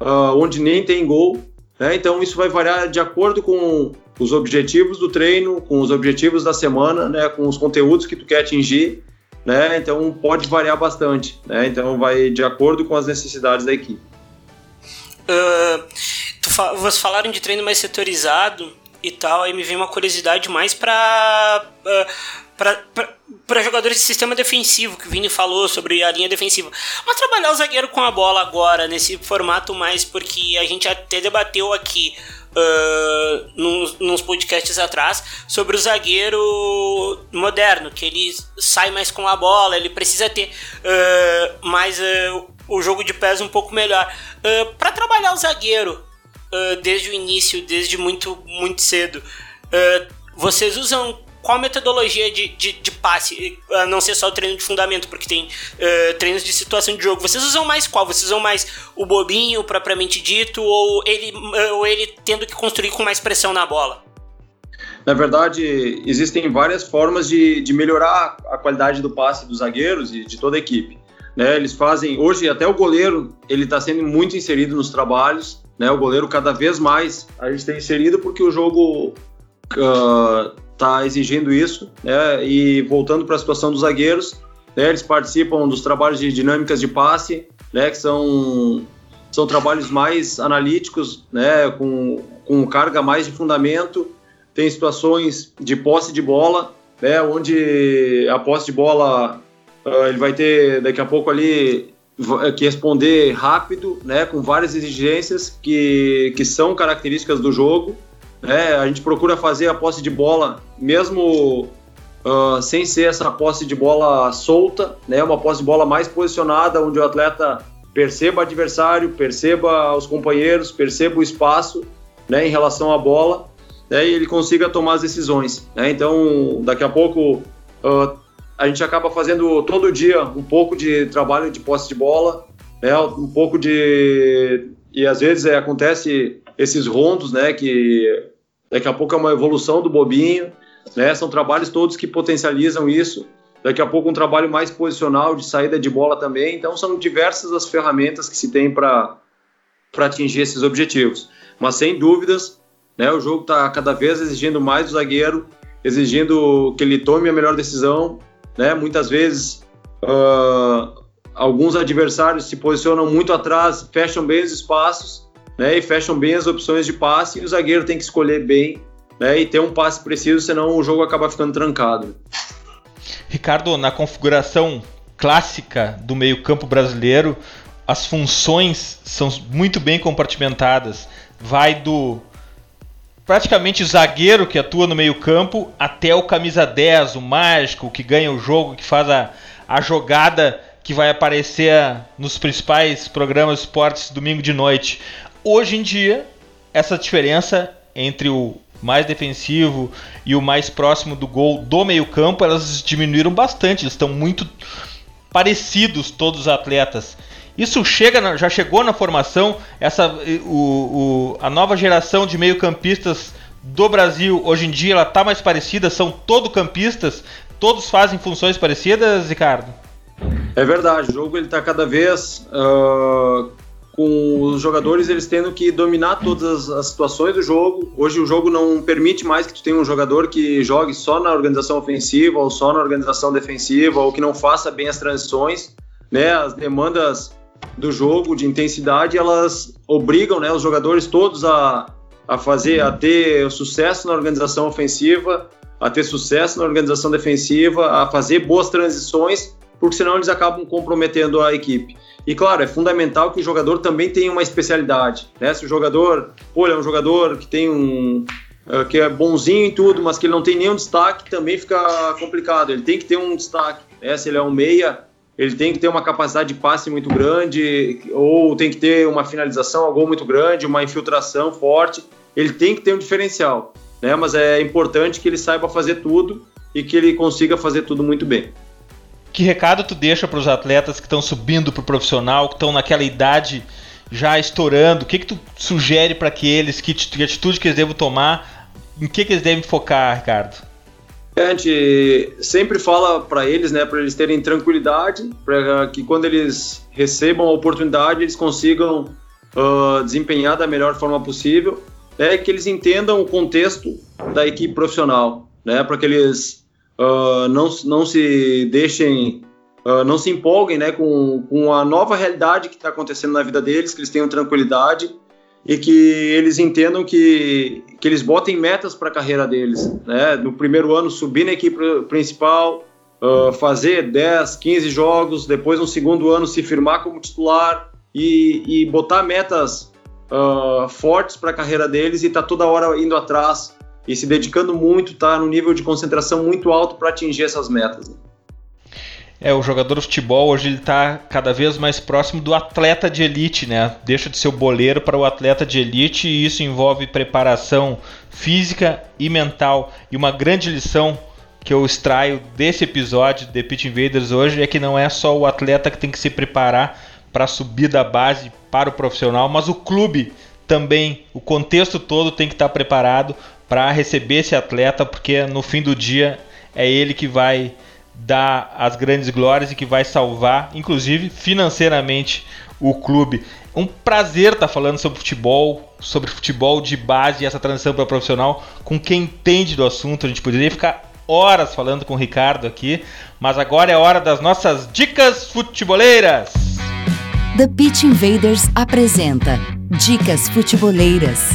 uh, onde nem tem gol, né? Então isso vai variar de acordo com os objetivos do treino, com os objetivos da semana, né, com os conteúdos que tu quer atingir, né? Então pode variar bastante, né? Então vai de acordo com as necessidades da equipe. Uh, fa vocês falaram de treino mais setorizado e tal, aí me vem uma curiosidade mais pra. Uh, para jogadores de sistema defensivo, que o Vini falou sobre a linha defensiva. Mas trabalhar o zagueiro com a bola agora, nesse formato mais, porque a gente até debateu aqui uh, nos, nos podcasts atrás sobre o zagueiro moderno, que ele sai mais com a bola, ele precisa ter uh, mais uh, o jogo de pés um pouco melhor. Uh, para trabalhar o zagueiro desde o início, desde muito, muito cedo, vocês usam qual metodologia de, de, de, passe, a não ser só o treino de fundamento, porque tem uh, treinos de situação de jogo. Vocês usam mais qual? Vocês usam mais o bobinho, propriamente dito, ou ele, uh, ou ele tendo que construir com mais pressão na bola? Na verdade, existem várias formas de, de melhorar a qualidade do passe dos zagueiros e de toda a equipe. Né, eles fazem hoje até o goleiro ele está sendo muito inserido nos trabalhos né, o goleiro cada vez mais a gente tem inserido porque o jogo uh, está exigindo isso, né? E voltando para a situação dos zagueiros, né? eles participam dos trabalhos de dinâmicas de passe, né? Que são são trabalhos mais analíticos, né? Com, com carga mais de fundamento. Tem situações de posse de bola, né? Onde a posse de bola uh, ele vai ter daqui a pouco ali que responder rápido, né, com várias exigências que, que são características do jogo, é, a gente procura fazer a posse de bola, mesmo uh, sem ser essa posse de bola solta, né, uma posse de bola mais posicionada, onde o atleta perceba o adversário, perceba os companheiros, perceba o espaço né, em relação à bola, né, e ele consiga tomar as decisões. Né? Então, daqui a pouco, uh, a gente acaba fazendo todo dia um pouco de trabalho de posse de bola, né, um pouco de. E às vezes é, acontece esses rondos, né, que daqui a pouco é uma evolução do bobinho, né? São trabalhos todos que potencializam isso. Daqui a pouco um trabalho mais posicional de saída de bola também. Então são diversas as ferramentas que se tem para para atingir esses objetivos. Mas sem dúvidas, né, o jogo está cada vez exigindo mais do zagueiro, exigindo que ele tome a melhor decisão. Né? Muitas vezes uh, alguns adversários se posicionam muito atrás, fecham bem os espaços né, e fecham bem as opções de passe, e o zagueiro tem que escolher bem né, e ter um passe preciso, senão o jogo acaba ficando trancado. Ricardo, na configuração clássica do meio-campo brasileiro, as funções são muito bem compartimentadas. Vai do praticamente zagueiro que atua no meio-campo até o camisa 10, o mágico que ganha o jogo, que faz a, a jogada que vai aparecer nos principais programas esportes domingo de noite. Hoje em dia, essa diferença entre o mais defensivo e o mais próximo do gol do meio-campo, elas diminuíram bastante, estão muito parecidos todos os atletas. Isso chega, já chegou na formação, essa o, o a nova geração de meio-campistas do Brasil hoje em dia ela está mais parecida, são todo campistas, todos fazem funções parecidas, Ricardo? É verdade, o jogo ele está cada vez uh, com os jogadores eles tendo que dominar todas as situações do jogo. Hoje o jogo não permite mais que tu tenha um jogador que jogue só na organização ofensiva ou só na organização defensiva ou que não faça bem as transições, né? As demandas do jogo de intensidade, elas obrigam, né, os jogadores todos a, a fazer a ter sucesso na organização ofensiva, a ter sucesso na organização defensiva, a fazer boas transições, porque senão eles acabam comprometendo a equipe. E claro, é fundamental que o jogador também tenha uma especialidade. Né? Se o jogador, pô, é um jogador que tem um. Uh, que é bonzinho em tudo, mas que ele não tem nenhum destaque, também fica complicado. Ele tem que ter um destaque. Né? Se ele é um meia, ele tem que ter uma capacidade de passe muito grande, ou tem que ter uma finalização a gol muito grande, uma infiltração forte. Ele tem que ter um diferencial. Né? Mas é importante que ele saiba fazer tudo e que ele consiga fazer tudo muito bem. Que recado tu deixa para os atletas que estão subindo para o profissional, que estão naquela idade já estourando? O que, que tu sugere para que eles, que, que atitude que eles devem tomar? Em que, que eles devem focar, Ricardo? A gente sempre fala para eles, né, para eles terem tranquilidade, para que quando eles recebam a oportunidade, eles consigam uh, desempenhar da melhor forma possível, é que eles entendam o contexto da equipe profissional, né, para que eles uh, não, não se deixem, uh, não se empolguem né, com, com a nova realidade que está acontecendo na vida deles, que eles tenham tranquilidade e que eles entendam que, que eles botem metas para a carreira deles. Né? No primeiro ano, subir na equipe principal, uh, fazer 10, 15 jogos, depois no segundo ano se firmar como titular e, e botar metas uh, fortes para a carreira deles e tá toda hora indo atrás e se dedicando muito, tá no nível de concentração muito alto para atingir essas metas. Né? É, o jogador de futebol hoje ele está cada vez mais próximo do atleta de elite, né? Deixa de ser o boleiro para o atleta de elite e isso envolve preparação física e mental. E uma grande lição que eu extraio desse episódio de Pit Invaders hoje é que não é só o atleta que tem que se preparar para subir da base para o profissional, mas o clube também, o contexto todo tem que estar tá preparado para receber esse atleta, porque no fim do dia é ele que vai dar as grandes glórias e que vai salvar, inclusive financeiramente, o clube. Um prazer estar falando sobre futebol, sobre futebol de base e essa transição para profissional com quem entende do assunto. A gente poderia ficar horas falando com o Ricardo aqui, mas agora é hora das nossas dicas futeboleiras. The Pitch Invaders apresenta Dicas Futeboleiras.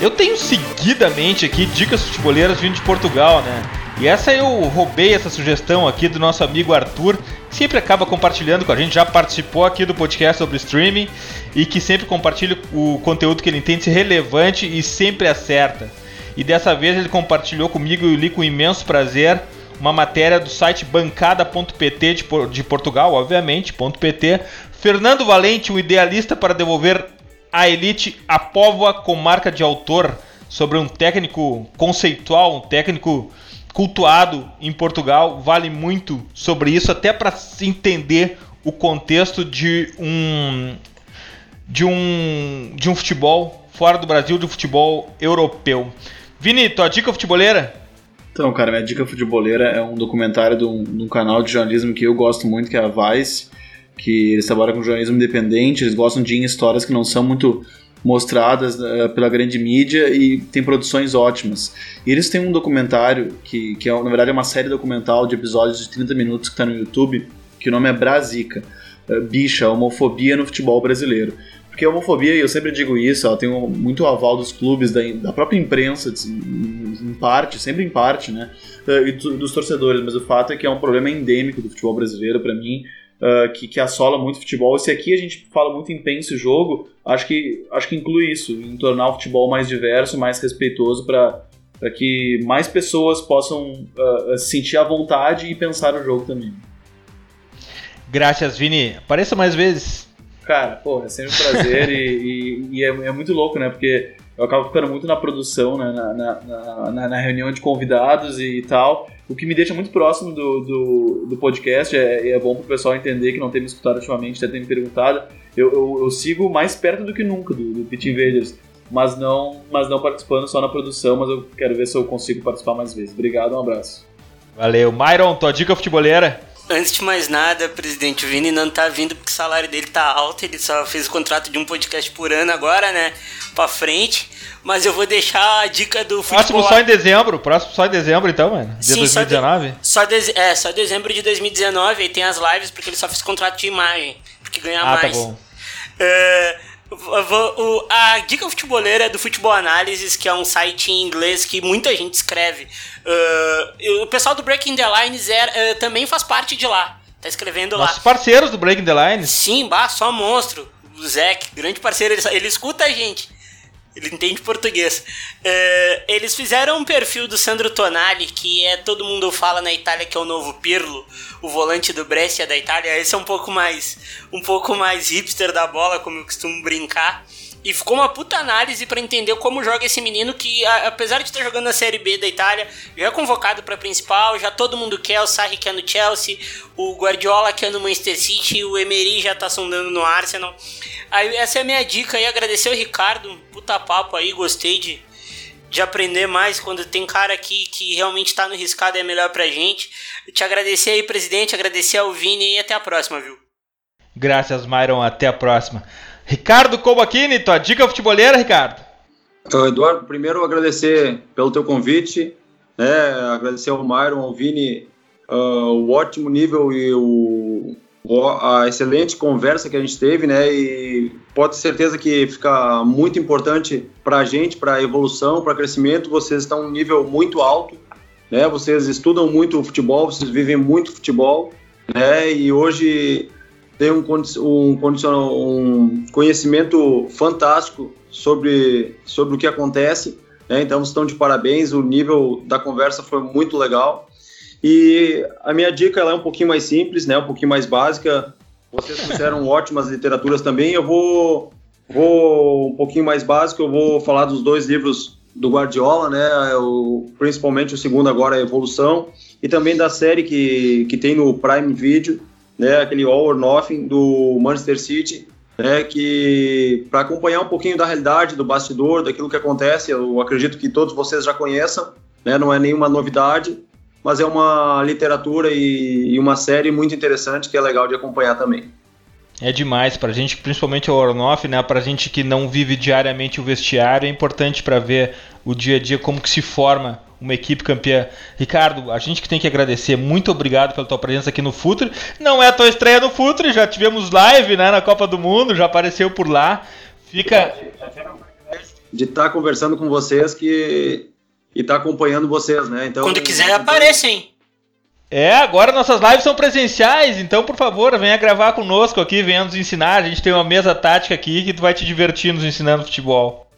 Eu tenho seguidamente aqui dicas futeboleiras vindo de Portugal, né? E essa eu roubei essa sugestão aqui do nosso amigo Arthur, que sempre acaba compartilhando com a gente, já participou aqui do podcast sobre streaming e que sempre compartilha o conteúdo que ele entende ser relevante e sempre acerta. E dessa vez ele compartilhou comigo e eu li com imenso prazer uma matéria do site bancada.pt de, Portugal, obviamente, .pt. Fernando Valente, um idealista para devolver a Elite a Póvoa com marca de autor sobre um técnico conceitual, um técnico cultuado em Portugal. Vale muito sobre isso, até para se entender o contexto de um de um de um futebol fora do Brasil, de um futebol europeu. Vini, tua dica futeboleira? Então, cara, minha dica futeboleira é um documentário de um, de um canal de jornalismo que eu gosto muito, que é a Vice que eles trabalham com jornalismo independente, eles gostam de histórias que não são muito mostradas uh, pela grande mídia e tem produções ótimas. E eles têm um documentário que, que é, na verdade é uma série documental de episódios de 30 minutos que está no YouTube, que o nome é Brasica, uh, bicha, homofobia no futebol brasileiro. Porque a homofobia, e eu sempre digo isso, ela tem muito aval dos clubes, da, da própria imprensa, em, parte, sempre em parte, né? Uh, e dos torcedores, mas o fato é que é um problema endêmico do futebol brasileiro, para mim, uh, que, que assola muito o futebol. Se aqui a gente fala muito em pense jogo, acho que, acho que inclui isso, em tornar o futebol mais diverso, mais respeitoso para para que mais pessoas possam uh, sentir a vontade e pensar o jogo também. Graças, Vini. Apareça mais vezes. Cara, pô, é sempre um prazer e, e, e é, é, muito louco, né? Porque eu acabo ficando muito na produção, né? na, na, na, na reunião de convidados e tal o que me deixa muito próximo do, do, do podcast, é, é bom para o pessoal entender que não tem me escutado ultimamente, até tem me perguntado. Eu, eu, eu, sigo mais perto do que nunca do, do Pit Invaders, mas não, mas não participando só na produção, mas eu quero ver se eu consigo participar mais vezes. Obrigado, um abraço. Valeu. Myron, tua dica futebolera? Antes de mais nada, presidente, o Vini não tá vindo porque o salário dele tá alto, ele só fez o contrato de um podcast por ano agora, né? Pra frente mas eu vou deixar a dica do futebol. Próximo só em dezembro, próximo só em dezembro então, mano. De Sim, 2019? Só, de, só de, é, só dezembro de 2019 e tem as lives porque ele só fez contrato de imagem, porque ganha ah, tá mais. Tá bom. É, o, a dica futeboleira é do Futebol Análises, que é um site em inglês que muita gente escreve. Uh, o pessoal do Breaking the Lines é, uh, também faz parte de lá. Tá escrevendo Nossos lá. Nossos parceiros do Breaking the Lines? Sim, bah, só monstro. O Zeke, grande parceiro, ele, ele escuta a gente. Ele entende português. Uh, eles fizeram um perfil do Sandro Tonali, que é todo mundo fala na Itália que é o novo Pirlo, o volante do Brescia da Itália. Esse é um pouco mais um pouco mais hipster da bola, como eu costumo brincar. E ficou uma puta análise para entender como joga esse menino que, apesar de estar jogando na Série B da Itália, já é convocado para principal, já todo mundo quer, o Sarri quer no Chelsea, o Guardiola quer no Manchester City, o Emery já tá sondando no Arsenal. Aí, essa é a minha dica aí, agradecer o Ricardo, puta papo aí, gostei de, de aprender mais quando tem cara aqui que realmente tá no riscado é melhor pra gente. te agradecer aí, presidente, agradecer ao Vini e até a próxima, viu? Graças, Myron, até a próxima. Ricardo Colbachini, tua dica futebolera, Ricardo? Então, Eduardo, primeiro agradecer pelo teu convite, né, agradecer ao Myron, ao Vini, uh, o ótimo nível e o, a excelente conversa que a gente teve, né, e pode ter certeza que fica muito importante para a gente, para evolução, para crescimento, vocês estão um nível muito alto, né, vocês estudam muito futebol, vocês vivem muito futebol, né, e hoje tem um, um, um conhecimento fantástico sobre, sobre o que acontece. Né? Então, estão de parabéns, o nível da conversa foi muito legal. E a minha dica é um pouquinho mais simples, né? um pouquinho mais básica. Vocês fizeram [laughs] ótimas literaturas também. Eu vou, vou um pouquinho mais básico, eu vou falar dos dois livros do Guardiola, né? O, principalmente o segundo agora, a Evolução, e também da série que, que tem no Prime Video, né, aquele All or Nothing do Manchester City, né, que para acompanhar um pouquinho da realidade, do bastidor, daquilo que acontece, eu acredito que todos vocês já conheçam, né, não é nenhuma novidade, mas é uma literatura e, e uma série muito interessante que é legal de acompanhar também. É demais pra gente, principalmente o Ornoff, né? Pra gente que não vive diariamente o vestiário, é importante para ver o dia a dia como que se forma uma equipe campeã. Ricardo, a gente que tem que agradecer, muito obrigado pela tua presença aqui no Futre. Não é a tua estreia no Futre, já tivemos live né, na Copa do Mundo, já apareceu por lá. Fica. De estar tá conversando com vocês que e estar tá acompanhando vocês, né? Então, Quando quiser, apareça, hein? É, agora nossas lives são presenciais, então por favor, venha gravar conosco aqui, venha nos ensinar. A gente tem uma mesa tática aqui que tu vai te divertir nos ensinando futebol.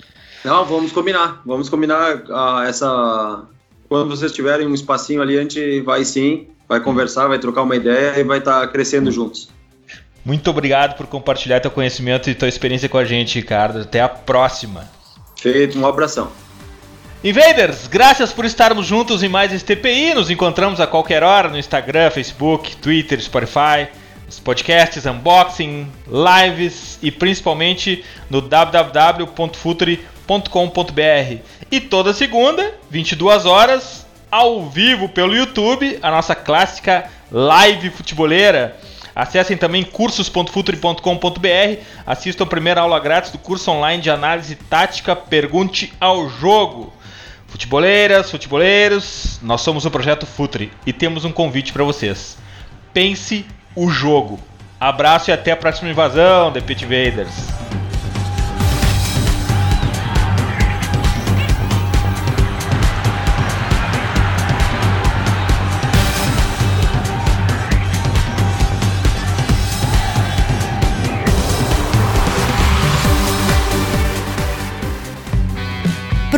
Não, vamos combinar. Vamos combinar uh, essa. Quando vocês tiverem um espacinho ali, a gente vai sim, vai conversar, vai trocar uma ideia e vai estar tá crescendo juntos. Muito obrigado por compartilhar teu conhecimento e tua experiência com a gente, Ricardo. Até a próxima. Feito, um abração. Invaders, graças por estarmos juntos em mais este TPI. Nos encontramos a qualquer hora no Instagram, Facebook, Twitter, Spotify, nos podcasts, unboxing, lives e principalmente no www.futuri.com com.br E toda segunda, 22 horas, ao vivo pelo YouTube, a nossa clássica live futeboleira. Acessem também cursos.futuri.com.br, assistam a primeira aula grátis do curso online de análise tática Pergunte ao Jogo. Futeboleiras, futeboleiros, nós somos o Projeto Futuri e temos um convite para vocês. Pense o jogo. Abraço e até a próxima invasão, The Pit Invaders.